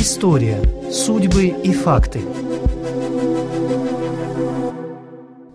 История, судьбы и факты.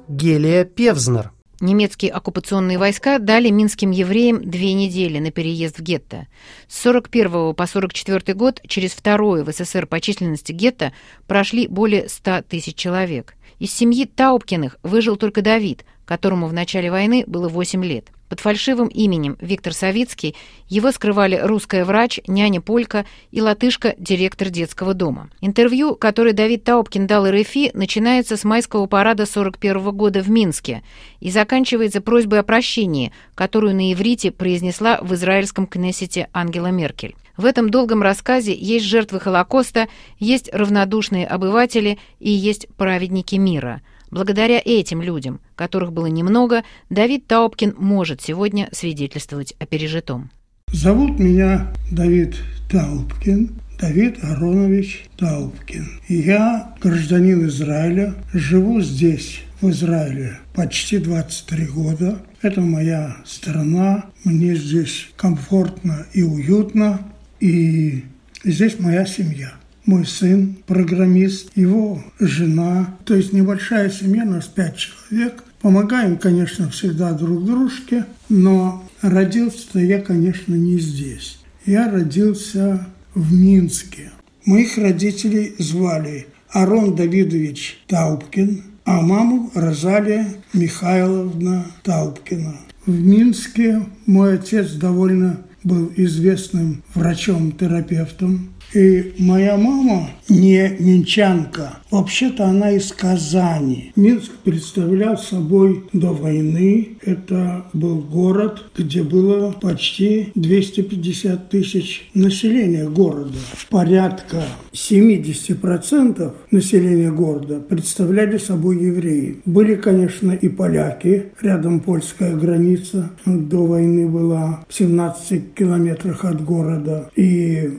Гелия Певзнер. Немецкие оккупационные войска дали минским евреям две недели на переезд в гетто. С 41 по 44 год через второе в СССР по численности гетто прошли более 100 тысяч человек. Из семьи Таубкиных выжил только Давид, которому в начале войны было 8 лет. Под фальшивым именем Виктор Савицкий его скрывали русская врач, няня Полька и латышка, директор детского дома. Интервью, которое Давид Таубкин дал РФИ, начинается с майского парада 41 года в Минске и заканчивается просьбой о прощении, которую на иврите произнесла в израильском Кнессете Ангела Меркель. В этом долгом рассказе есть жертвы Холокоста, есть равнодушные обыватели и есть праведники мира – Благодаря этим людям, которых было немного, Давид Таубкин может сегодня свидетельствовать о пережитом. Зовут меня Давид Таубкин, Давид Аронович Таубкин. Я гражданин Израиля, живу здесь, в Израиле, почти 23 года. Это моя страна, мне здесь комфортно и уютно, и здесь моя семья мой сын, программист, его жена, то есть небольшая семья, нас пять человек. Помогаем, конечно, всегда друг дружке, но родился-то я, конечно, не здесь. Я родился в Минске. Моих родителей звали Арон Давидович Таубкин, а маму Розалия Михайловна Таубкина. В Минске мой отец довольно был известным врачом-терапевтом. И моя мама не минчанка. Вообще-то она из Казани. Минск представлял собой до войны. Это был город, где было почти 250 тысяч населения города. Порядка 70% населения города представляли собой евреи. Были, конечно, и поляки. Рядом польская граница до войны была в 17 километрах от города. И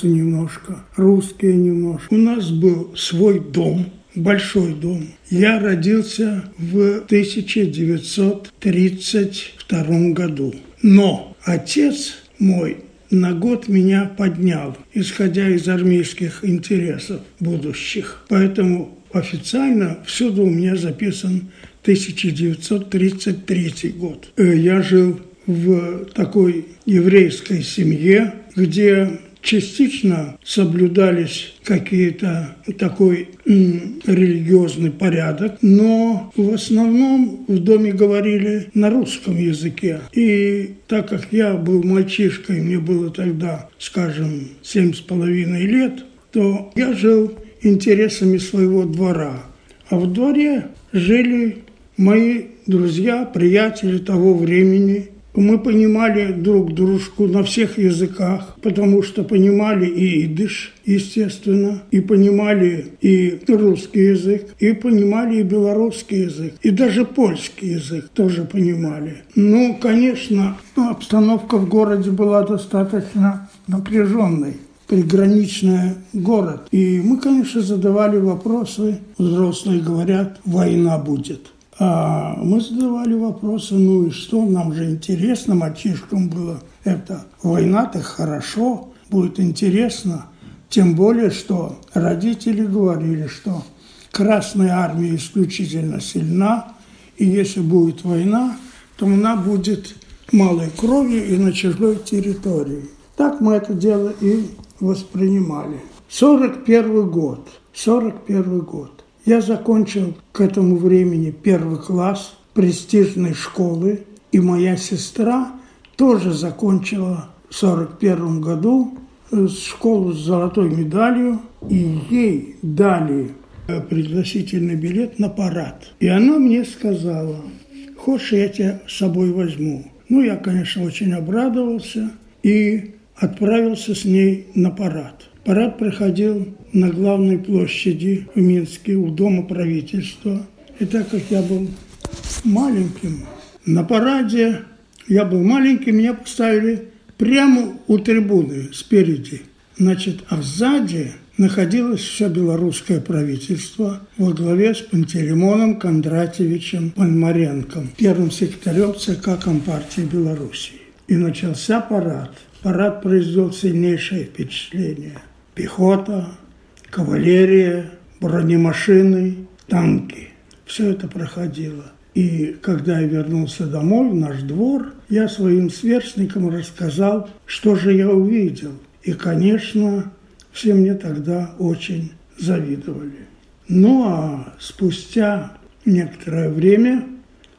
белорусы немножко, русские немножко. У нас был свой дом, большой дом. Я родился в 1932 году. Но отец мой на год меня поднял, исходя из армейских интересов будущих. Поэтому официально всюду у меня записан 1933 год. Э, я жил в такой еврейской семье, где частично соблюдались какие-то такой религиозный порядок, но в основном в доме говорили на русском языке. И так как я был мальчишкой, мне было тогда, скажем, семь с половиной лет, то я жил интересами своего двора. А в дворе жили мои друзья, приятели того времени – мы понимали друг дружку на всех языках, потому что понимали и идыш, естественно, и понимали и русский язык, и понимали и белорусский язык, и даже польский язык тоже понимали. Ну, конечно, обстановка в городе была достаточно напряженной приграничный город. И мы, конечно, задавали вопросы. Взрослые говорят, война будет. А мы задавали вопросы, ну и что, нам же интересно, мальчишкам было это. Война-то хорошо, будет интересно. Тем более, что родители говорили, что Красная Армия исключительно сильна, и если будет война, то она будет малой кровью и на чужой территории. Так мы это дело и воспринимали. 41 год, 41 год. Я закончил к этому времени первый класс престижной школы, и моя сестра тоже закончила в 1941 году э, школу с золотой медалью, и ей дали э, пригласительный билет на парад. И она мне сказала, хочешь, я тебя с собой возьму. Ну, я, конечно, очень обрадовался и отправился с ней на парад. Парад проходил на главной площади в Минске у Дома правительства. И так как я был маленьким, на параде я был маленький, меня поставили прямо у трибуны спереди. Значит, а сзади находилось все белорусское правительство во главе с Пантелеймоном Кондратьевичем Пономаренком, первым секретарем ЦК Компартии Беларуси. И начался парад. Парад произвел сильнейшее впечатление – пехота, кавалерия, бронемашины, танки. Все это проходило. И когда я вернулся домой, в наш двор, я своим сверстникам рассказал, что же я увидел. И, конечно, все мне тогда очень завидовали. Ну а спустя некоторое время,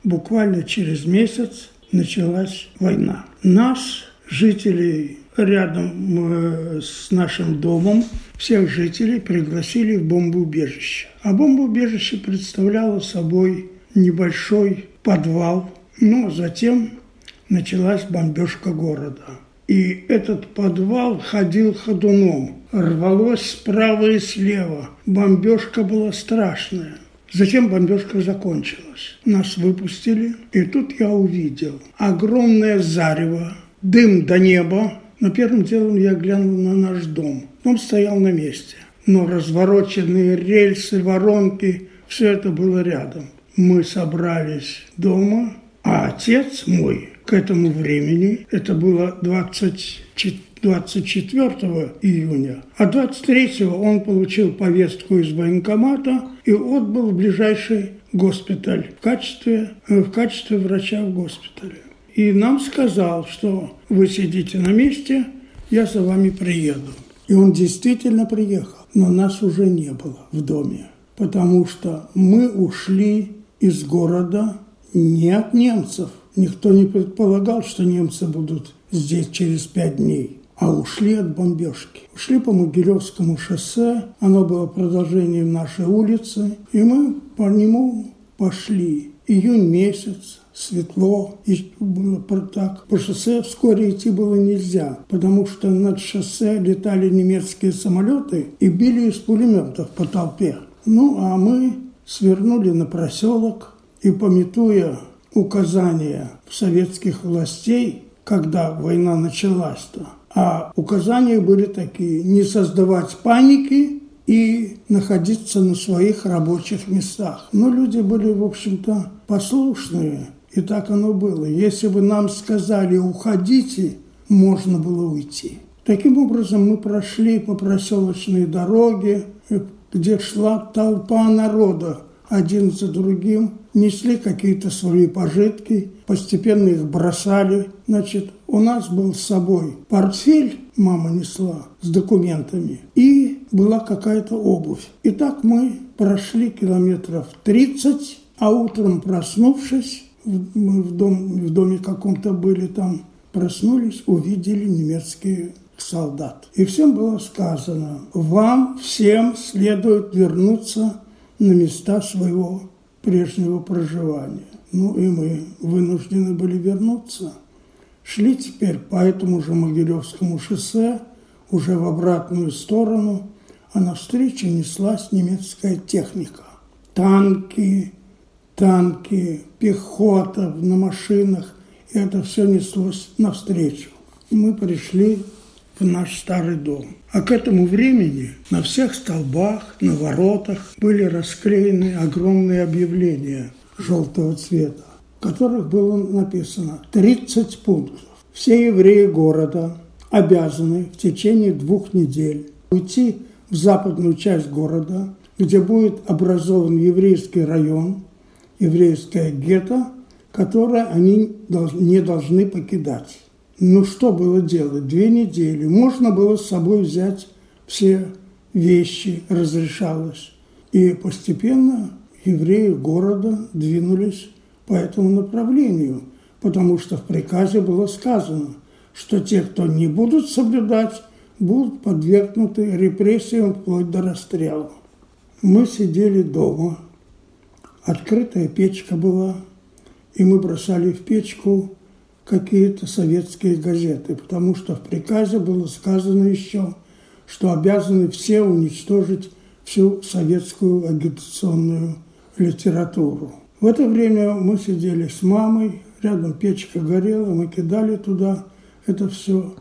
буквально через месяц, началась война. Нас, жителей рядом э, с нашим домом, всех жителей пригласили в бомбоубежище. А бомбоубежище представляло собой небольшой подвал, но затем началась бомбежка города. И этот подвал ходил ходуном, рвалось справа и слева. Бомбежка была страшная. Затем бомбежка закончилась. Нас выпустили, и тут я увидел огромное зарево, дым до неба. Но первым делом я глянул на наш дом. Дом стоял на месте. Но развороченные рельсы, воронки, все это было рядом. Мы собрались дома, а отец мой к этому времени, это было 24 24 июня, а 23 он получил повестку из военкомата и отбыл в ближайший госпиталь в качестве, э, в качестве врача в госпитале. И нам сказал, что вы сидите на месте, я за вами приеду. И он действительно приехал, но нас уже не было в доме, потому что мы ушли из города не от немцев. Никто не предполагал, что немцы будут здесь через пять дней а ушли от бомбежки. Ушли по Могилевскому шоссе, оно было продолжением нашей улицы, и мы по нему пошли. Июнь месяц, светло, и было так. По шоссе вскоре идти было нельзя, потому что над шоссе летали немецкие самолеты и били из пулеметов по толпе. Ну, а мы свернули на проселок и, пометуя указания советских властей, когда война началась-то, а указания были такие – не создавать паники и находиться на своих рабочих местах. Но люди были, в общем-то, послушные, и так оно было. Если бы нам сказали «уходите», можно было уйти. Таким образом, мы прошли по проселочной дороге, где шла толпа народа, один за другим, несли какие-то свои пожитки, постепенно их бросали. Значит, у нас был с собой портфель, мама несла с документами, и была какая-то обувь. И так мы прошли километров 30, а утром проснувшись, мы в, дом, в доме каком-то были там, проснулись, увидели немецкие солдат. И всем было сказано, вам всем следует вернуться на места своего прежнего проживания. Ну и мы вынуждены были вернуться. Шли теперь по этому же Могилевскому шоссе, уже в обратную сторону, а навстречу неслась немецкая техника. Танки, танки, пехота на машинах, и это все неслось навстречу. Мы пришли в наш старый дом. А к этому времени на всех столбах, на воротах были расклеены огромные объявления желтого цвета, в которых было написано 30 пунктов. Все евреи города обязаны в течение двух недель уйти в западную часть города, где будет образован еврейский район, еврейское гетто, которое они не должны покидать. Ну что было делать? Две недели. Можно было с собой взять все вещи, разрешалось. И постепенно евреи города двинулись по этому направлению, потому что в приказе было сказано, что те, кто не будут соблюдать, будут подвергнуты репрессиям вплоть до расстрела. Мы сидели дома, открытая печка была, и мы бросали в печку какие-то советские газеты, потому что в приказе было сказано еще, что обязаны все уничтожить всю советскую агитационную литературу. В это время мы сидели с мамой, рядом печка горела, мы кидали туда это все.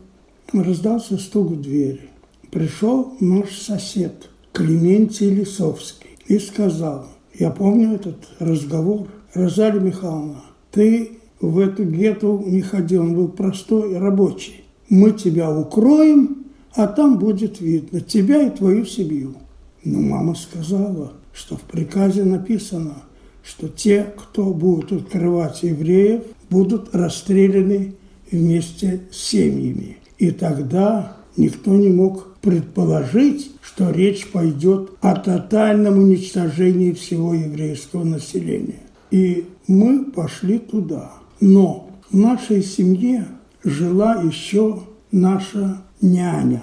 Раздался стук в двери. Пришел наш сосед Клементий Лисовский и сказал, я помню этот разговор, Розалия Михайловна, ты в эту гету не ходил, он был простой рабочий. Мы тебя укроем, а там будет видно тебя и твою семью. Но мама сказала, что в приказе написано, что те, кто будут открывать евреев, будут расстреляны вместе с семьями. И тогда никто не мог предположить, что речь пойдет о тотальном уничтожении всего еврейского населения. И мы пошли туда. Но в нашей семье жила еще наша няня.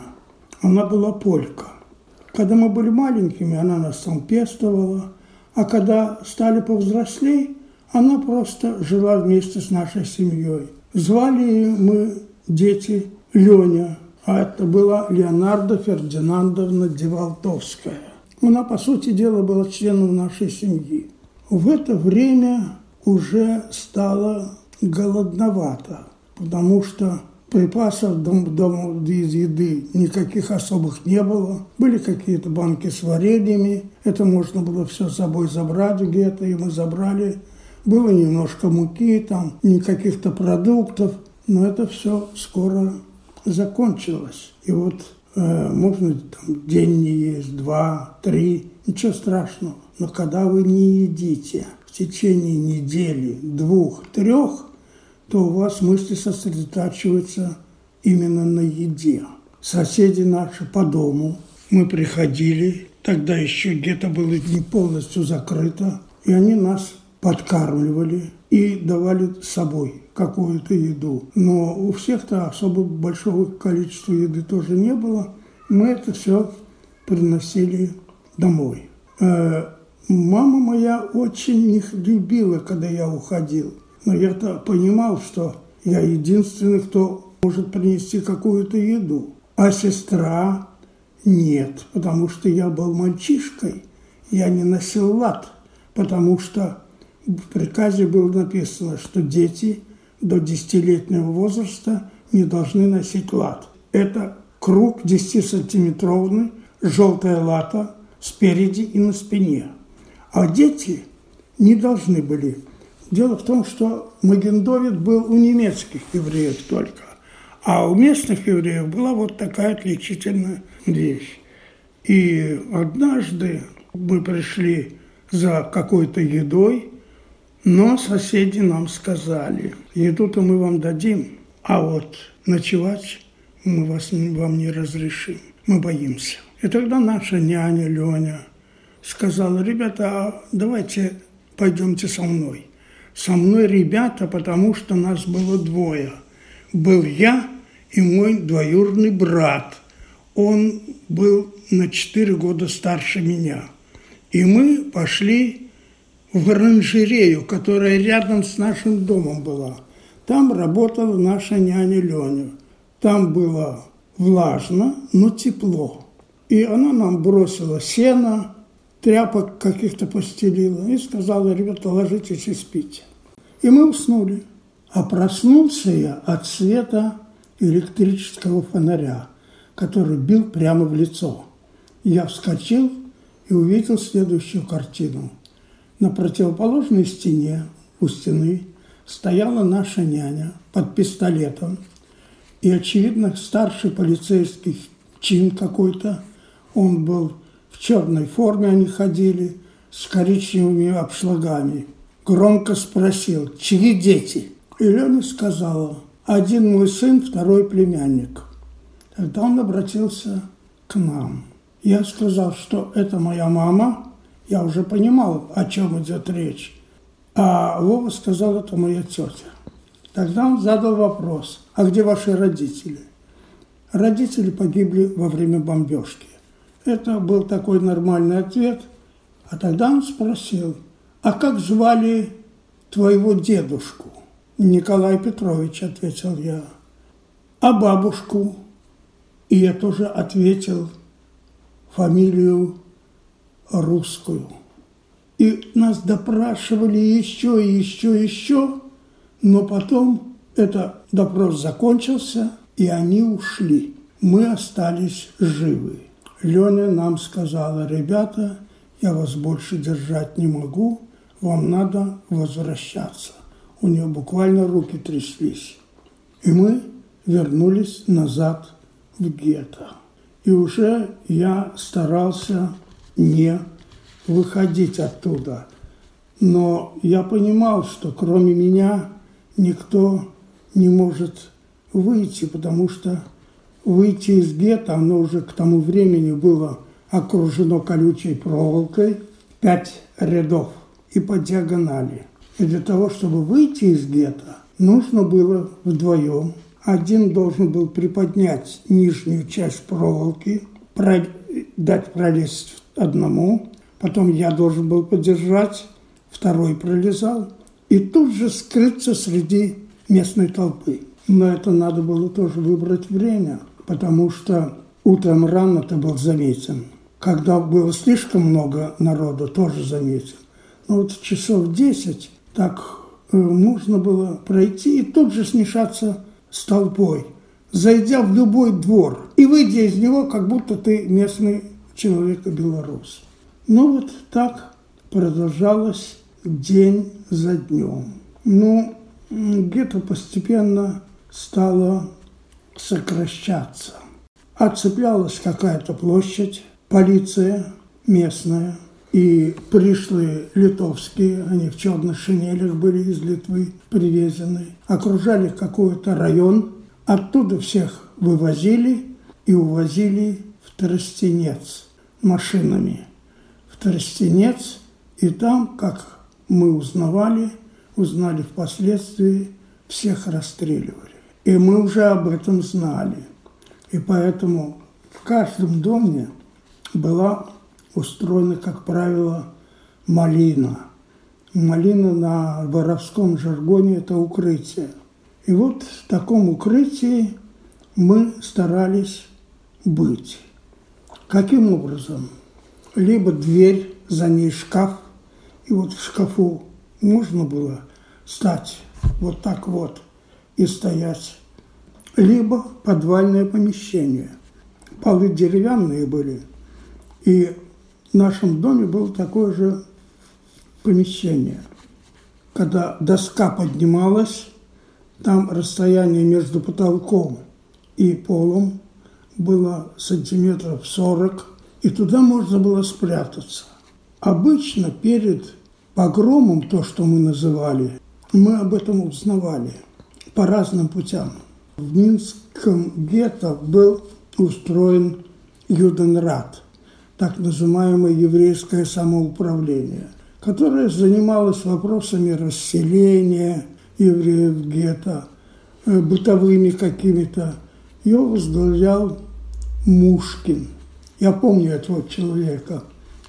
Она была полька. Когда мы были маленькими, она нас там пестовала, а когда стали повзрослей, она просто жила вместе с нашей семьей. Звали мы дети Леня, а это была Леонарда Фердинандовна Девалтовская. Она, по сути дела, была членом нашей семьи. В это время уже стало голодновато, потому что припасов дом, дом, из еды никаких особых не было. Были какие-то банки с вареньями, это можно было все с собой забрать где-то, и мы забрали. Было немножко муки, там, никаких-то продуктов, но это все скоро закончилось. И вот э, можно там, день не есть, два, три, ничего страшного. Но когда вы не едите в течение недели, двух, трех, то у вас мысли сосредотачиваются именно на еде. Соседи наши по дому, мы приходили, тогда еще где-то было не полностью закрыто, и они нас подкармливали и давали с собой какую-то еду. Но у всех-то особо большого количества еды тоже не было. Мы это все приносили домой. Э, мама моя очень их любила, когда я уходил. Но я-то понимал, что я единственный, кто может принести какую-то еду. А сестра нет, потому что я был мальчишкой. Я не носил лад, потому что в приказе было написано, что дети до 10-летнего возраста не должны носить лад. Это круг 10-сантиметровный, желтая лата спереди и на спине. А дети не должны были Дело в том, что Магендовит был у немецких евреев только, а у местных евреев была вот такая отличительная вещь. И однажды мы пришли за какой-то едой, но соседи нам сказали, еду-то мы вам дадим, а вот ночевать мы вас, вам не разрешим, мы боимся. И тогда наша няня Леня сказала, ребята, а давайте пойдемте со мной со мной ребята, потому что нас было двое. Был я и мой двоюродный брат. Он был на четыре года старше меня. И мы пошли в оранжерею, которая рядом с нашим домом была. Там работала наша няня Леня. Там было влажно, но тепло. И она нам бросила сено, тряпок каких-то постелила и сказала, ребята, ложитесь и спите. И мы уснули. А проснулся я от света электрического фонаря, который бил прямо в лицо. Я вскочил и увидел следующую картину. На противоположной стене у стены стояла наша няня под пистолетом. И, очевидно, старший полицейский чин какой-то. Он был в черной форме, они ходили, с коричневыми обшлагами – громко спросил, чьи дети? И Лена сказала, один мой сын, второй племянник. Тогда он обратился к нам. Я сказал, что это моя мама. Я уже понимал, о чем идет речь. А Вова сказал, это моя тетя. Тогда он задал вопрос, а где ваши родители? Родители погибли во время бомбежки. Это был такой нормальный ответ. А тогда он спросил, а как звали твоего дедушку? Николай Петрович, ответил я. А бабушку? И я тоже ответил фамилию русскую. И нас допрашивали еще и еще и еще, но потом этот допрос закончился, и они ушли. Мы остались живы. Леня нам сказала, ребята, я вас больше держать не могу, вам надо возвращаться. У нее буквально руки тряслись. И мы вернулись назад в гетто. И уже я старался не выходить оттуда. Но я понимал, что кроме меня никто не может выйти, потому что выйти из гетто, оно уже к тому времени было окружено колючей проволокой, пять рядов и по диагонали. И для того, чтобы выйти из гетто, нужно было вдвоем. Один должен был приподнять нижнюю часть проволоки, дать пролезть одному, потом я должен был подержать, второй пролезал, и тут же скрыться среди местной толпы. Но это надо было тоже выбрать время, потому что утром рано ты был заметен. Когда было слишком много народу, тоже заметен. Но вот часов десять так э, нужно было пройти и тут же смешаться с толпой, зайдя в любой двор и выйдя из него, как будто ты местный человек и белорус. Ну вот так продолжалось день за днем. Ну, где-то постепенно стало сокращаться. Отцеплялась какая-то площадь, полиция местная и пришлые литовские, они в черных шинелях были из Литвы привезены, окружали какой-то район, оттуда всех вывозили и увозили в Тростенец машинами. В Тростенец, и там, как мы узнавали, узнали впоследствии, всех расстреливали. И мы уже об этом знали. И поэтому в каждом доме была устроена, как правило, малина. Малина на воровском жаргоне – это укрытие. И вот в таком укрытии мы старались быть. Каким образом? Либо дверь, за ней шкаф, и вот в шкафу можно было стать вот так вот и стоять, либо подвальное помещение. Полы деревянные были, и в нашем доме было такое же помещение. Когда доска поднималась, там расстояние между потолком и полом было сантиметров 40, и туда можно было спрятаться. Обычно перед погромом, то, что мы называли, мы об этом узнавали по разным путям. В Минском гетто был устроен Юденрат – так называемое еврейское самоуправление, которое занималось вопросами расселения евреев гетто, э, бытовыми какими-то. Ее возглавлял Мушкин. Я помню этого человека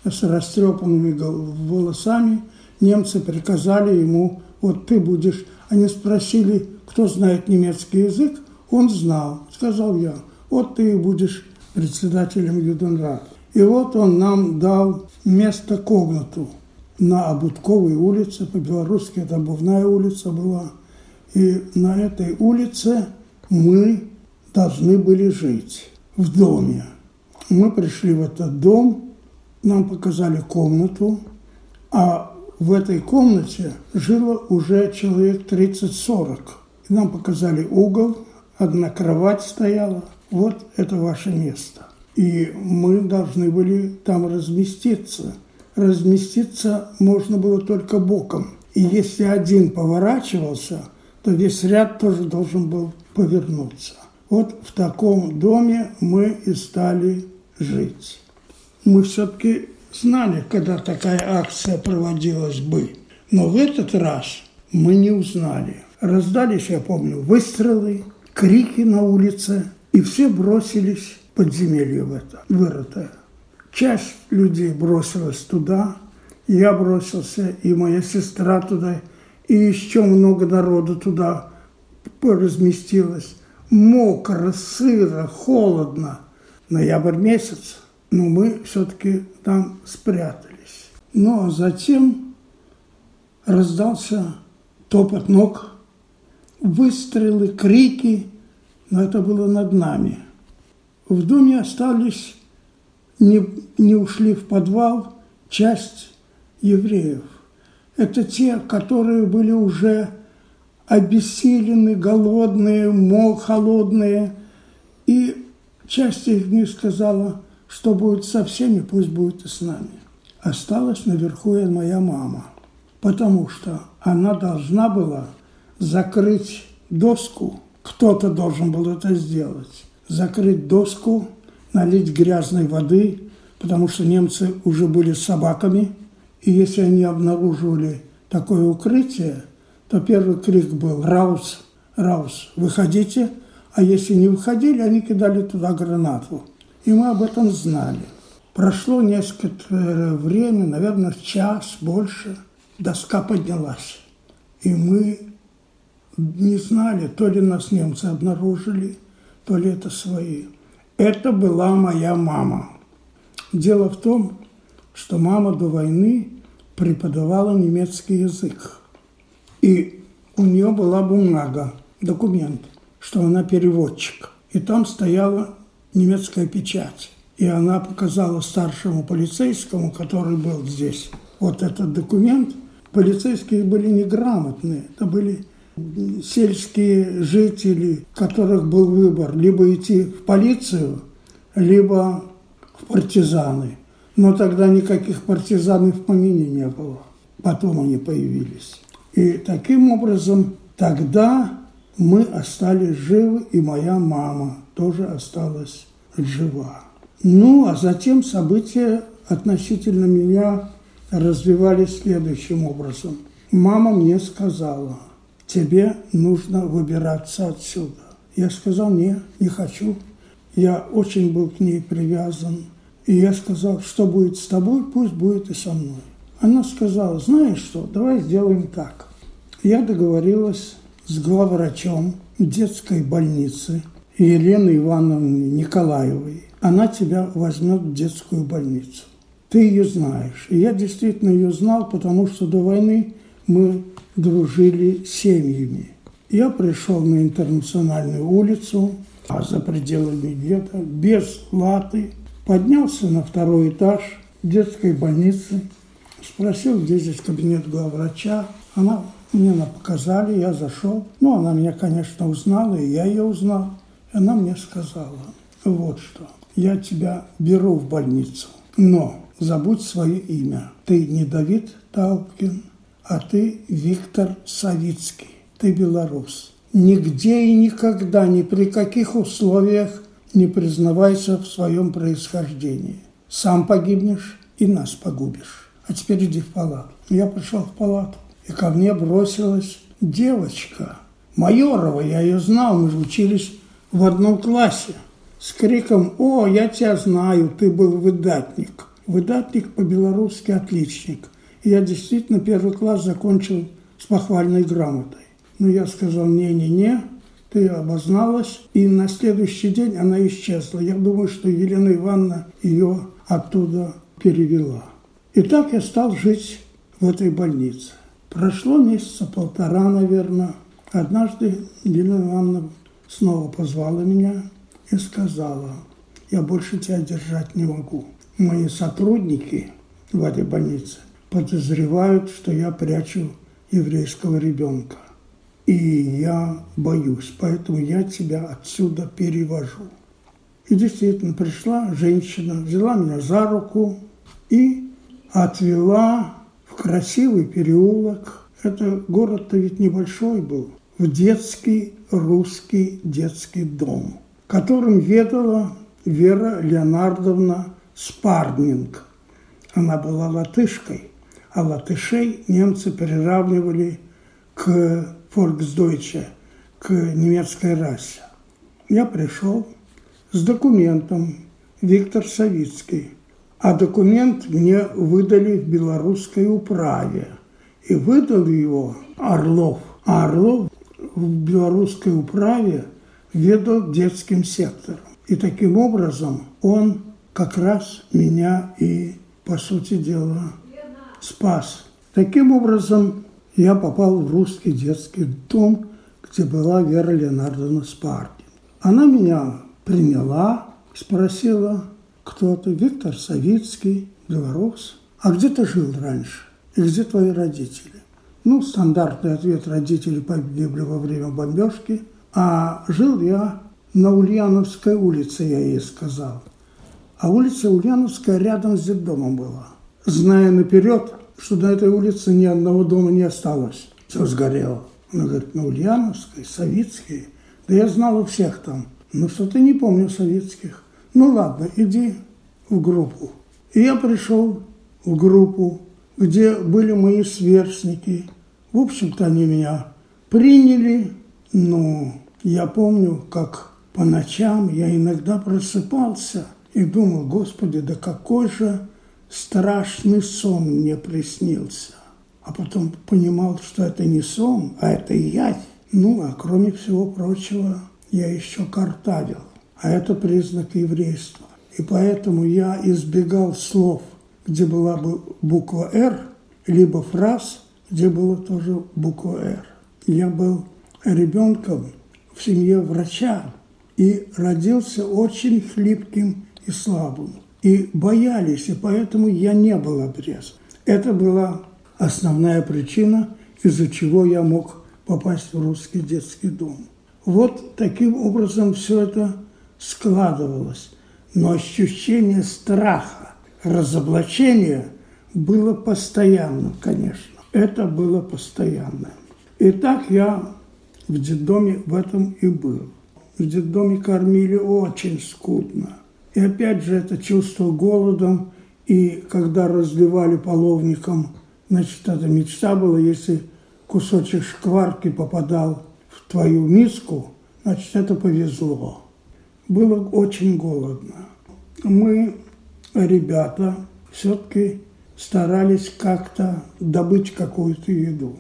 с растрепанными волосами. Немцы приказали ему, вот ты будешь... Они спросили, кто знает немецкий язык. Он знал. Сказал я, вот ты будешь председателем Юденрата. И вот он нам дал место комнату на Обудковой улице, по-белорусски это Обувная улица была. И на этой улице мы должны были жить в доме. Мы пришли в этот дом, нам показали комнату, а в этой комнате жило уже человек 30-40. Нам показали угол, одна кровать стояла. Вот это ваше место и мы должны были там разместиться. Разместиться можно было только боком. И если один поворачивался, то весь ряд тоже должен был повернуться. Вот в таком доме мы и стали жить. Мы все-таки знали, когда такая акция проводилась бы. Но в этот раз мы не узнали. Раздались, я помню, выстрелы, крики на улице, и все бросились подземелье в это, вырытое. Часть людей бросилась туда, я бросился, и моя сестра туда, и еще много народу туда разместилось. Мокро, сыро, холодно. Ноябрь месяц, но мы все-таки там спрятались. А затем раздался топот ног, выстрелы, крики, но это было над нами – в доме остались, не, не ушли в подвал часть евреев. Это те, которые были уже обессилены, голодные, мол, холодные. И часть из них сказала, что будет со всеми, пусть будет и с нами. Осталась наверху и моя мама, потому что она должна была закрыть доску, кто-то должен был это сделать, закрыть доску, налить грязной воды, потому что немцы уже были собаками, и если они обнаруживали такое укрытие, то первый крик был «Раус! Раус! Выходите!» А если не выходили, они кидали туда гранату. И мы об этом знали. Прошло несколько время, наверное, час, больше, доска поднялась. И мы не знали, то ли нас немцы обнаружили, то ли это свои. Это была моя мама. Дело в том, что мама до войны преподавала немецкий язык. И у нее была бумага, документ, что она переводчик. И там стояла немецкая печать. И она показала старшему полицейскому, который был здесь, вот этот документ. Полицейские были неграмотные. Это были сельские жители, которых был выбор либо идти в полицию, либо в партизаны. Но тогда никаких партизан в помине не было. Потом они появились. И таким образом тогда мы остались живы, и моя мама тоже осталась жива. Ну, а затем события относительно меня развивались следующим образом. Мама мне сказала, тебе нужно выбираться отсюда. Я сказал, нет, не хочу. Я очень был к ней привязан. И я сказал, что будет с тобой, пусть будет и со мной. Она сказала, знаешь что, давай сделаем так. Я договорилась с главврачом детской больницы Еленой Ивановной Николаевой. Она тебя возьмет в детскую больницу. Ты ее знаешь. И я действительно ее знал, потому что до войны мы дружили семьями. Я пришел на интернациональную улицу, а за пределами гетто, без латы, поднялся на второй этаж детской больницы, спросил, где здесь кабинет главврача. Она мне она показали, я зашел. Ну, она меня, конечно, узнала, и я ее узнал. Она мне сказала, вот что, я тебя беру в больницу, но забудь свое имя. Ты не Давид Таупкин, а ты Виктор Савицкий. Ты белорус. Нигде и никогда, ни при каких условиях не признавайся в своем происхождении. Сам погибнешь и нас погубишь. А теперь иди в палату. Я пришел в палату и ко мне бросилась девочка. Майорова, я ее знал, мы же учились в одном классе. С криком «О, я тебя знаю, ты был выдатник». Выдатник по-белорусски отличник. И я действительно первый класс закончил с похвальной грамотой. Но я сказал «не-не-не», ты обозналась, и на следующий день она исчезла. Я думаю, что Елена Ивановна ее оттуда перевела. И так я стал жить в этой больнице. Прошло месяца полтора, наверное. Однажды Елена Ивановна снова позвала меня и сказала, я больше тебя держать не могу. Мои сотрудники в этой больнице подозревают, что я прячу еврейского ребенка. И я боюсь, поэтому я тебя отсюда перевожу. И действительно пришла женщина, взяла меня за руку и отвела красивый переулок. Это город-то ведь небольшой был. В детский русский детский дом, которым ведала Вера Леонардовна Спарнинг. Она была латышкой, а латышей немцы приравнивали к фольксдойче, к немецкой расе. Я пришел с документом Виктор Савицкий, а документ мне выдали в белорусской управе. И выдал его Орлов. А Орлов в белорусской управе ведал детским сектором. И таким образом он как раз меня и, по сути дела, спас. Таким образом я попал в русский детский дом, где была Вера Леонардовна Спаркин. Она меня приняла, спросила, кто-то, Виктор Савицкий, белорус. А где ты жил раньше? И где твои родители? Ну, стандартный ответ, родители погибли во время бомбежки, а жил я на Ульяновской улице, я ей сказал. А улица Ульяновская рядом с детдомом была. Зная наперед, что на этой улице ни одного дома не осталось. Все сгорело. Она говорит, на Ульяновской, Советские. Да я знал у всех там. Но что-то не помню советских. Ну ладно, иди в группу. И я пришел в группу, где были мои сверстники. В общем-то, они меня приняли. Но я помню, как по ночам я иногда просыпался и думал, Господи, да какой же страшный сон мне приснился. А потом понимал, что это не сон, а это ядь. Ну, а кроме всего прочего, я еще картавил. А это признак еврейства. И поэтому я избегал слов, где была бы буква «Р», либо фраз, где была тоже буква «Р». Я был ребенком в семье врача и родился очень хлипким и слабым. И боялись, и поэтому я не был обрезан. Это была основная причина, из-за чего я мог попасть в русский детский дом. Вот таким образом все это складывалось. Но ощущение страха, разоблачения было постоянным, конечно. Это было постоянно. И так я в детдоме в этом и был. В детдоме кормили очень скудно. И опять же это чувство голодом, и когда разливали половником, значит, эта мечта была, если кусочек шкварки попадал в твою миску, значит, это повезло. Было очень голодно. Мы, ребята, все-таки старались как-то добыть какую-то еду.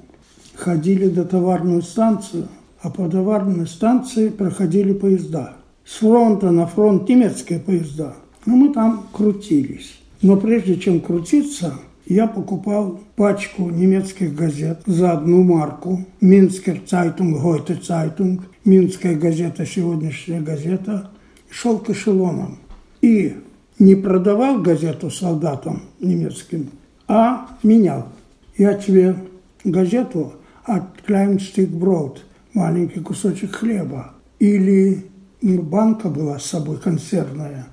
Ходили до товарную станцию, а по товарной станции проходили поезда. С фронта на фронт немецкие поезда. Но мы там крутились. Но прежде чем крутиться, я покупал пачку немецких газет за одну марку. Minsker Zeitung, heute Zeitung, Минская газета, сегодняшняя газета. Шел к эшелонам. И не продавал газету солдатам немецким, а менял. Я тебе газету от klein Stück Brot, маленький кусочек хлеба. Или банка была с собой консервная,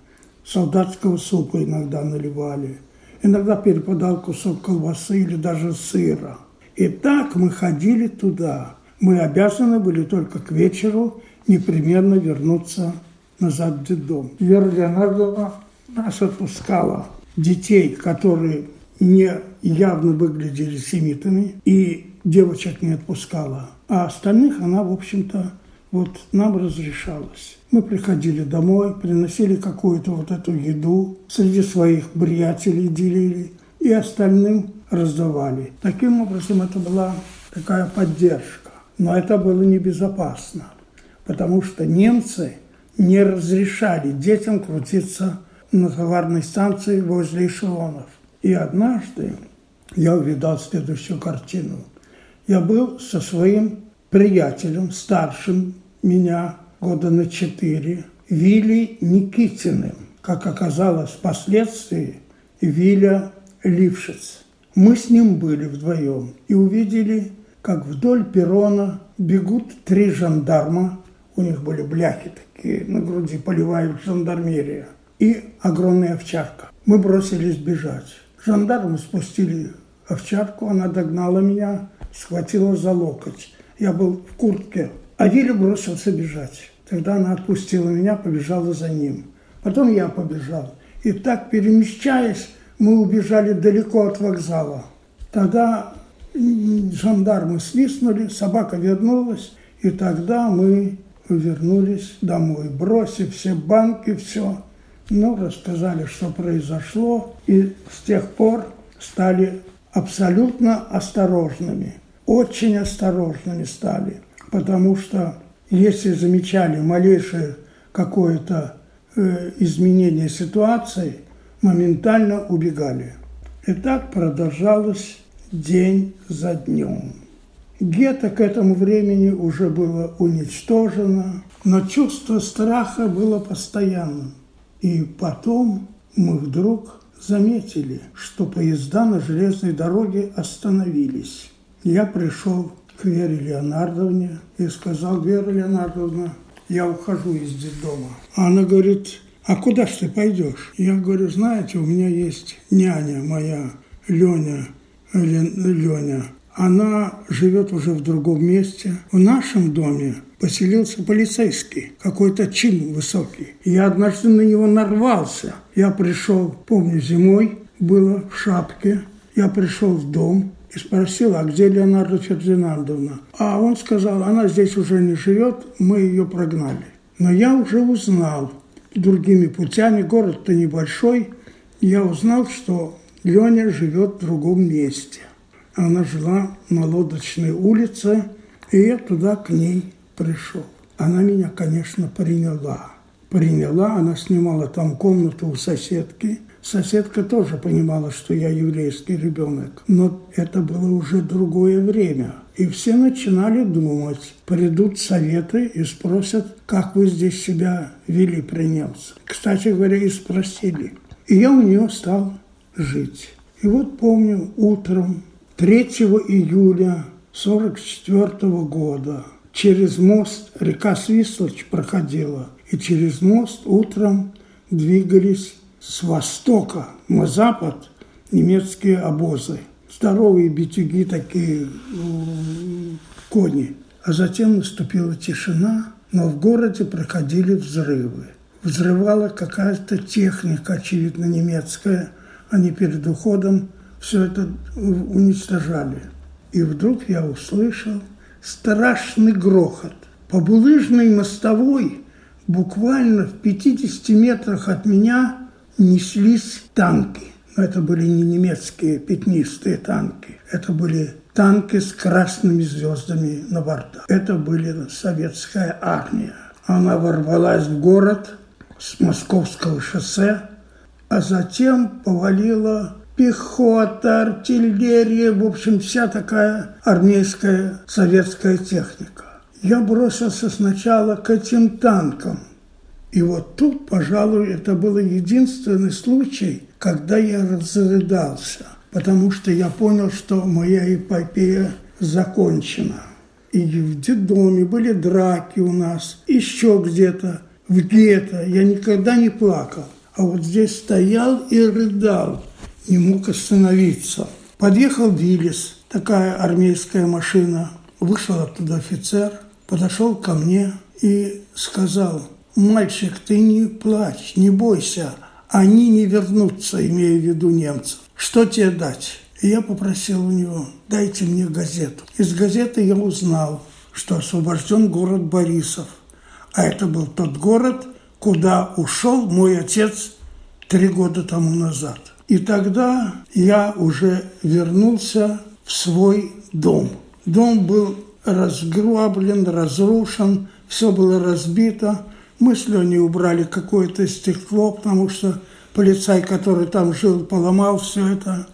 солдатского супа иногда наливали – иногда перепадал кусок колбасы или даже сыра. И так мы ходили туда. Мы обязаны были только к вечеру непременно вернуться назад в детдом. Вера Леонардовна нас отпускала детей, которые не явно выглядели семитами, и девочек не отпускала. А остальных она, в общем-то, вот нам разрешалось. Мы приходили домой, приносили какую-то вот эту еду, среди своих приятелей делили и остальным раздавали. Таким образом, это была такая поддержка. Но это было небезопасно, потому что немцы не разрешали детям крутиться на товарной станции возле эшелонов. И однажды я увидал следующую картину. Я был со своим приятелем, старшим меня года на четыре, Вилли Никитиным, как оказалось впоследствии, Виля Лившиц. Мы с ним были вдвоем и увидели, как вдоль перрона бегут три жандарма, у них были бляхи такие на груди, поливают жандармерия, и огромная овчарка. Мы бросились бежать. Жандармы спустили овчарку, она догнала меня, схватила за локоть. Я был в куртке а Виля бросился бежать. Тогда она отпустила меня, побежала за ним. Потом я побежал. И так, перемещаясь, мы убежали далеко от вокзала. Тогда жандармы свистнули, собака вернулась, и тогда мы вернулись домой, бросив все банки, все. Ну, рассказали, что произошло, и с тех пор стали абсолютно осторожными, очень осторожными стали потому что если замечали малейшее какое-то э, изменение ситуации, моментально убегали. И так продолжалось день за днем. Гетто к этому времени уже было уничтожено, но чувство страха было постоянным. И потом мы вдруг заметили, что поезда на железной дороге остановились. Я пришел к Вере Леонардовне и сказал, Вера Леонардовна, я ухожу из детдома. Она говорит, а куда ж ты пойдешь? Я говорю, знаете, у меня есть няня моя, Леня, Леня. Она живет уже в другом месте. В нашем доме поселился полицейский, какой-то чин высокий. Я однажды на него нарвался. Я пришел, помню, зимой, было в шапке. Я пришел в дом и спросил, а где Леонарда Фердинандовна? А он сказал, она здесь уже не живет, мы ее прогнали. Но я уже узнал, другими путями, город-то небольшой, я узнал, что Леня живет в другом месте. Она жила на Лодочной улице, и я туда к ней пришел. Она меня, конечно, приняла. Приняла, она снимала там комнату у соседки. Соседка тоже понимала, что я еврейский ребенок, но это было уже другое время. И все начинали думать, придут советы и спросят, как вы здесь себя вели при немцах. Кстати говоря, и спросили. И я у нее стал жить. И вот помню, утром 3 июля 1944 года через мост река Свислочь проходила, и через мост утром двигались с востока на запад немецкие обозы. Здоровые битюги такие, кони. А затем наступила тишина, но в городе проходили взрывы. Взрывала какая-то техника, очевидно, немецкая. Они перед уходом все это уничтожали. И вдруг я услышал страшный грохот. По булыжной мостовой, буквально в 50 метрах от меня, неслись танки. Но это были не немецкие пятнистые танки. Это были танки с красными звездами на бортах. Это были советская армия. Она ворвалась в город с московского шоссе, а затем повалила пехота, артиллерия, в общем, вся такая армейская советская техника. Я бросился сначала к этим танкам – и вот тут, пожалуй, это был единственный случай, когда я разрыдался, потому что я понял, что моя эпопея закончена. И в детдоме были драки у нас, еще где-то, в гетто. Я никогда не плакал. А вот здесь стоял и рыдал, не мог остановиться. Подъехал Виллис, такая армейская машина. Вышел оттуда офицер, подошел ко мне и сказал – мальчик, ты не плачь, не бойся, они не вернутся, имея в виду немцев. Что тебе дать? И я попросил у него, дайте мне газету. Из газеты я узнал, что освобожден город Борисов. А это был тот город, куда ушел мой отец три года тому назад. И тогда я уже вернулся в свой дом. Дом был разграблен, разрушен, все было разбито. Мы с Леней убрали какое-то стекло, потому что полицай, который там жил, поломал все это.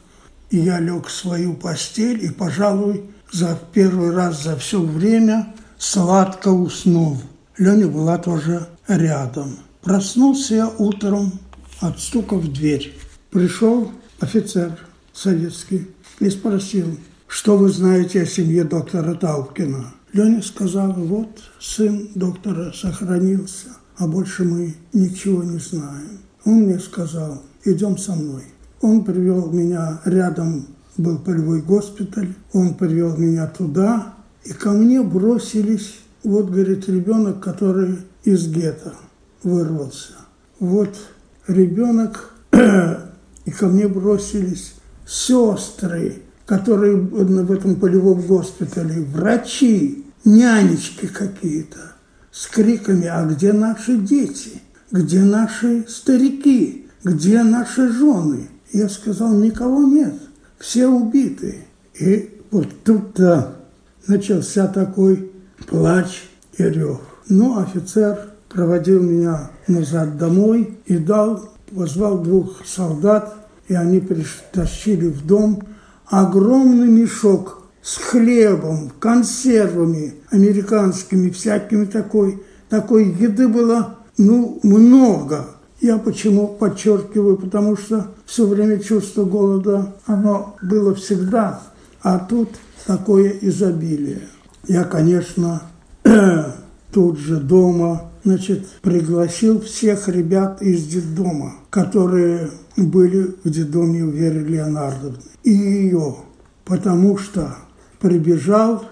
И я лег в свою постель и, пожалуй, за первый раз за все время сладко уснул. Леня была тоже рядом. Проснулся я утром от стука в дверь. Пришел офицер советский и спросил, что вы знаете о семье доктора Таубкина. Леня сказал, вот сын доктора сохранился, а больше мы ничего не знаем. Он мне сказал, идем со мной. Он привел меня рядом, был полевой госпиталь, он привел меня туда, и ко мне бросились, вот, говорит, ребенок, который из гетто вырвался. Вот ребенок, и ко мне бросились сестры, которые в этом полевом госпитале, врачи, нянечки какие-то, с криками «А где наши дети? Где наши старики? Где наши жены?» Я сказал, никого нет, все убиты. И вот тут-то начался такой плач и рев. Ну, офицер проводил меня назад домой и дал, позвал двух солдат, и они притащили в дом огромный мешок с хлебом, консервами американскими, всякими такой. Такой еды было, ну, много. Я почему подчеркиваю, потому что все время чувство голода, оно было всегда, а тут такое изобилие. Я, конечно, тут же дома, значит, пригласил всех ребят из детдома, которые были в детдоме у Веры Леонардовны, и ее, потому что прибежал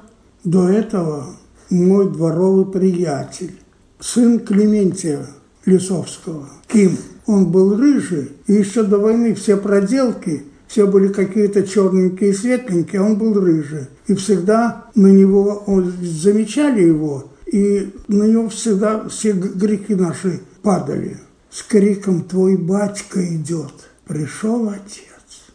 до этого мой дворовый приятель, сын Клементия Лисовского, Ким. Он был рыжий, и еще до войны все проделки, все были какие-то черненькие и светленькие, а он был рыжий. И всегда на него, он, замечали его, и на него всегда все грехи наши падали. С криком «Твой батька идет!» Пришел отец.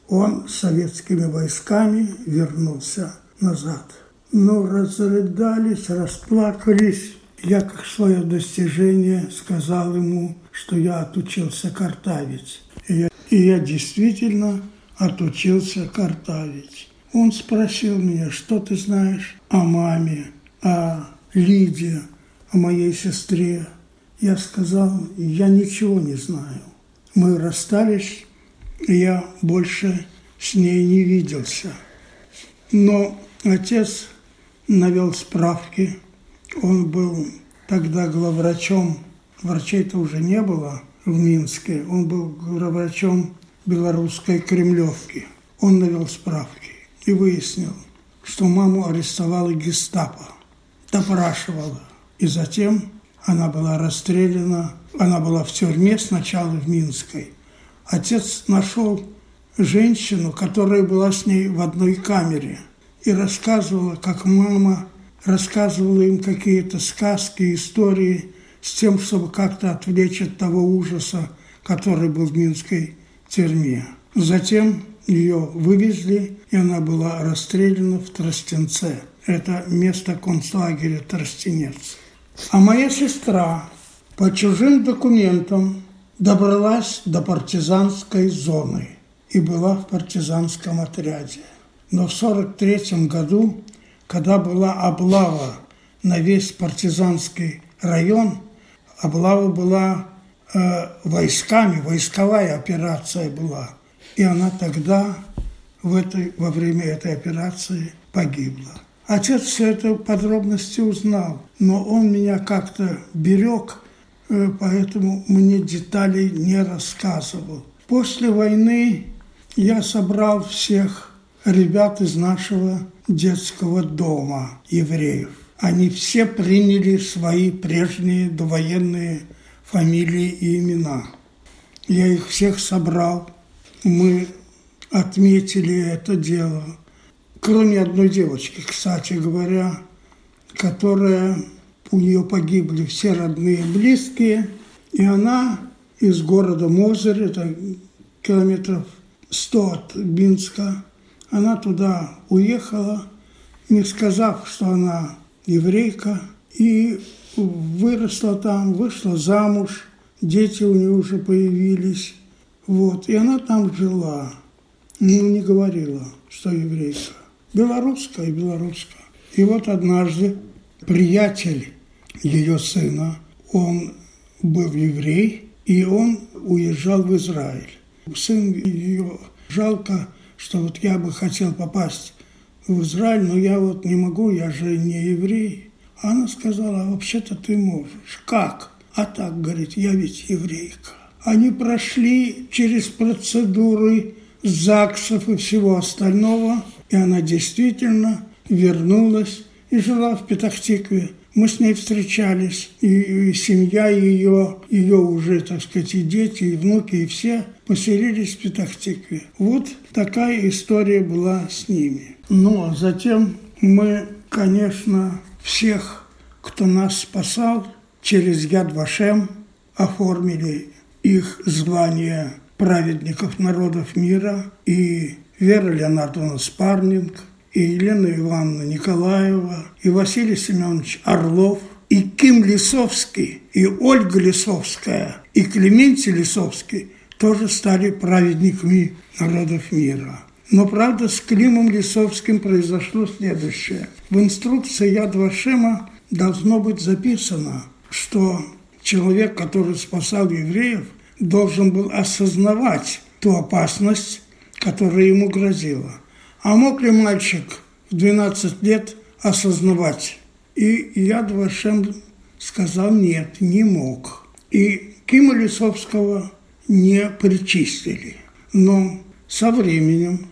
Он с советскими войсками вернулся назад. Ну, разрыдались, расплакались. Я, как свое достижение, сказал ему, что я отучился картавить. И я, и я действительно отучился картавить. Он спросил меня, что ты знаешь о маме, о Лиде, о моей сестре. Я сказал, я ничего не знаю. Мы расстались, я больше с ней не виделся. Но отец навел справки. Он был тогда главврачом, врачей-то уже не было в Минске, он был главврачом белорусской Кремлевки. Он навел справки и выяснил, что маму арестовала гестапо, допрашивала. И затем она была расстреляна, она была в тюрьме сначала в Минской. Отец нашел женщину, которая была с ней в одной камере – и рассказывала, как мама рассказывала им какие-то сказки, истории с тем, чтобы как-то отвлечь от того ужаса, который был в Минской тюрьме. Затем ее вывезли, и она была расстреляна в Тростенце. Это место концлагеря Тростенец. А моя сестра по чужим документам добралась до партизанской зоны и была в партизанском отряде. Но в 1943 году, когда была облава на весь партизанский район, облава была э, войсками, войсковая операция была. И она тогда в этой, во время этой операции погибла. Отец все это подробности узнал, но он меня как-то берег, э, поэтому мне деталей не рассказывал. После войны я собрал всех ребят из нашего детского дома евреев. Они все приняли свои прежние довоенные фамилии и имена. Я их всех собрал. Мы отметили это дело. Кроме одной девочки, кстати говоря, которая у нее погибли все родные и близкие, и она из города Мозырь, это километров 100 от Минска, она туда уехала, не сказав, что она еврейка, и выросла там, вышла замуж, дети у нее уже появились. Вот, и она там жила, но не говорила, что еврейка. Белорусская, белорусская. И вот однажды приятель ее сына, он был еврей, и он уезжал в Израиль. Сын ее жалко что вот я бы хотел попасть в Израиль, но я вот не могу, я же не еврей. Она сказала, а вообще-то ты можешь. Как? А так, говорит, я ведь еврейка. Они прошли через процедуры ЗАГСов и всего остального, и она действительно вернулась и жила в Петахтикве. Мы с ней встречались, и, и семья ее, ее уже, так сказать, и дети, и внуки, и все поселились в Петахтикве. Вот такая история была с ними. Но затем мы, конечно, всех, кто нас спасал, через Яд Вашем оформили их звание праведников народов мира, и Вера Леонардовна Спарнинг – и Елена Ивановна Николаева, и Василий Семенович Орлов, и Ким Лисовский, и Ольга Лисовская, и Клементий Лисовский тоже стали праведниками народов мира. Но, правда, с Климом Лисовским произошло следующее. В инструкции Яд Вашема должно быть записано, что человек, который спасал евреев, должен был осознавать ту опасность, которая ему грозила. А мог ли мальчик в 12 лет осознавать? И Яд Вашем сказал нет, не мог. И Кима Лисовского не причистили. Но со временем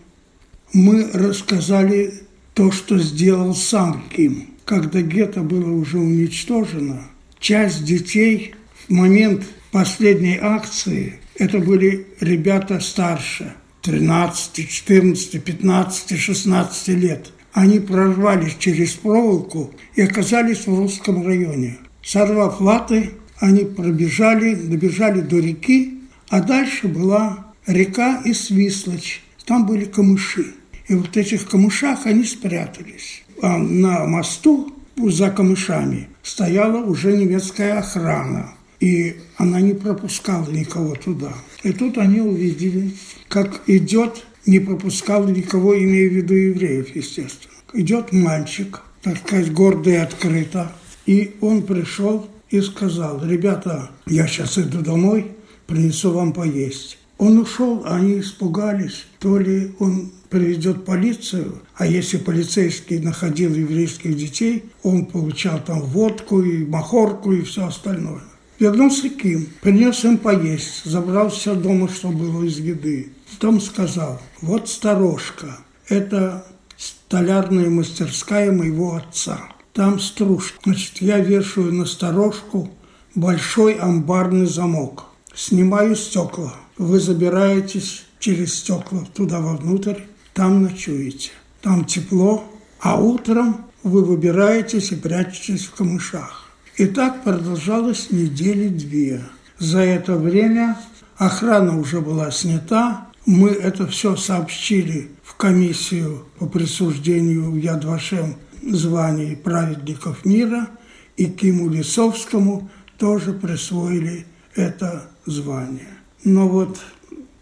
мы рассказали то, что сделал сам Ким. Когда гетто было уже уничтожено, часть детей в момент последней акции, это были ребята старше, 13, 14, 15, 16 лет. Они прорвались через проволоку и оказались в русском районе. Сорвав латы, они пробежали, добежали до реки, а дальше была река и Свислочь. Там были камыши. И вот в этих камышах они спрятались. А на мосту за камышами стояла уже немецкая охрана. И она не пропускала никого туда. И тут они увидели, как идет, не пропускал никого, имея в виду евреев, естественно. Идет мальчик, так сказать, гордо и открыто. И он пришел и сказал, ребята, я сейчас иду домой, принесу вам поесть. Он ушел, а они испугались, то ли он приведет полицию, а если полицейский находил еврейских детей, он получал там водку и махорку и все остальное. Вернулся Ким, принес им поесть, забрал все дома, что было из еды. Потом сказал, вот сторожка, это столярная мастерская моего отца. Там стружка. Значит, я вешаю на сторожку большой амбарный замок. Снимаю стекла. Вы забираетесь через стекла туда вовнутрь, там ночуете. Там тепло, а утром вы выбираетесь и прячетесь в камышах. И так продолжалось недели две. За это время охрана уже была снята, мы это все сообщили в комиссию по присуждению в Ядвашем званий праведников мира, и Киму Лисовскому тоже присвоили это звание. Но вот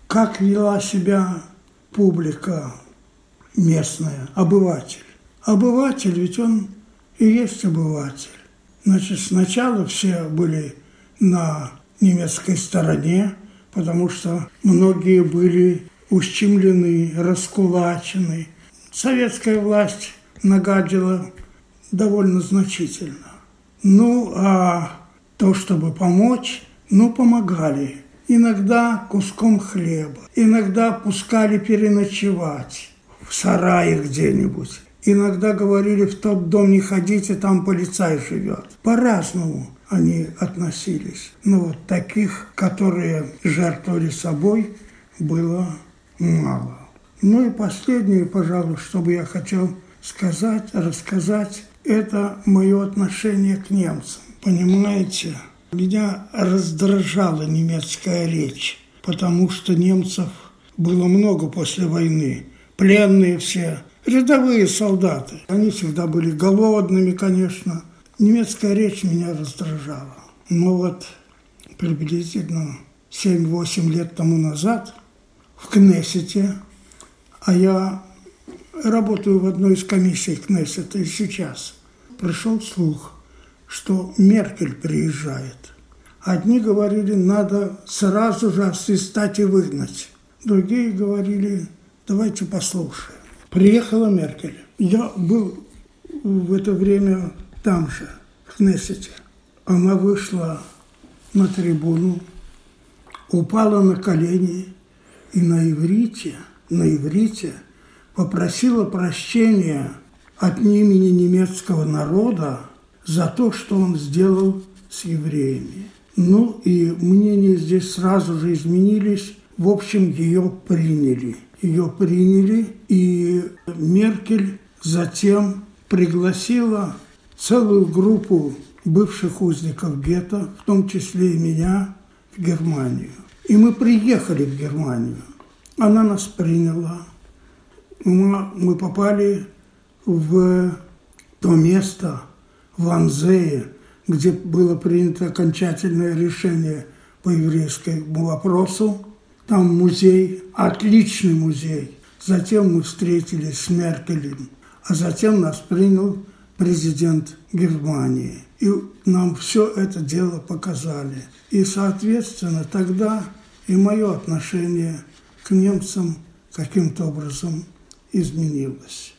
как вела себя публика местная, обыватель? Обыватель, ведь он и есть обыватель. Значит, сначала все были на немецкой стороне, потому что многие были ущемлены, раскулачены. Советская власть нагадила довольно значительно. Ну, а то, чтобы помочь, ну, помогали. Иногда куском хлеба, иногда пускали переночевать в сарае где-нибудь. Иногда говорили, в тот дом не ходите, там полицай живет. По-разному они относились. Но вот таких, которые жертвовали собой, было мало. Ну и последнее, пожалуй, что бы я хотел сказать, рассказать, это мое отношение к немцам. Понимаете, меня раздражала немецкая речь, потому что немцев было много после войны. Пленные все, рядовые солдаты. Они всегда были голодными, конечно. Немецкая речь меня раздражала. Но вот приблизительно 7-8 лет тому назад в Кнессете, а я работаю в одной из комиссий Кнессета и сейчас, пришел слух, что Меркель приезжает. Одни говорили, надо сразу же освистать и выгнать. Другие говорили, давайте послушаем. Приехала Меркель. Я был в это время там же, в Кнессете. Она вышла на трибуну, упала на колени и на иврите, на иврите попросила прощения от имени немецкого народа за то, что он сделал с евреями. Ну и мнения здесь сразу же изменились. В общем, ее приняли. Ее приняли, и Меркель затем пригласила целую группу бывших узников гетто, в том числе и меня, в Германию. И мы приехали в Германию. Она нас приняла. Мы попали в то место, в Анзее, где было принято окончательное решение по еврейскому вопросу. Там музей, отличный музей. Затем мы встретились с Меркелем, а затем нас принял президент Германии. И нам все это дело показали. И, соответственно, тогда и мое отношение к немцам каким-то образом изменилось.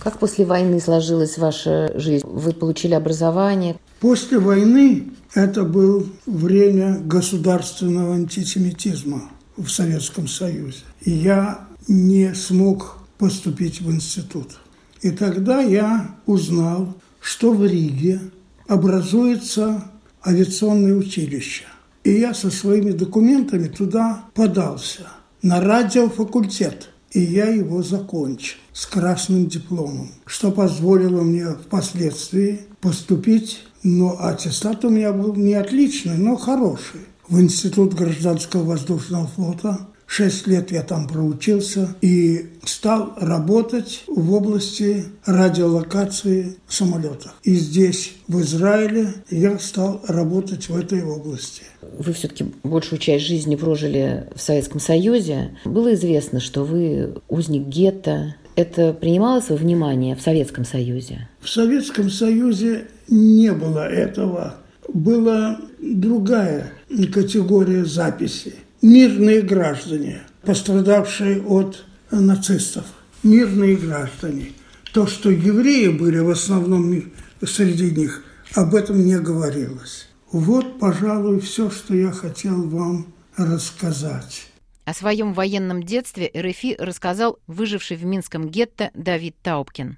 Как после войны сложилась ваша жизнь? Вы получили образование? После войны это было время государственного антисемитизма в Советском Союзе. И я не смог поступить в институт. И тогда я узнал, что в Риге образуется авиационное училище. И я со своими документами туда подался на радиофакультет. И я его закончил с красным дипломом, что позволило мне впоследствии поступить, но аттестат у меня был не отличный, но хороший, в Институт гражданского воздушного флота Шесть лет я там проучился и стал работать в области радиолокации самолетов. И здесь, в Израиле, я стал работать в этой области. Вы все-таки большую часть жизни прожили в Советском Союзе. Было известно, что вы узник гетто. Это принималось во внимание в Советском Союзе? В Советском Союзе не было этого. Была другая категория записи мирные граждане, пострадавшие от нацистов, мирные граждане. То, что евреи были в основном среди них, об этом не говорилось. Вот, пожалуй, все, что я хотел вам рассказать. О своем военном детстве РФИ рассказал выживший в Минском гетто Давид Таубкин.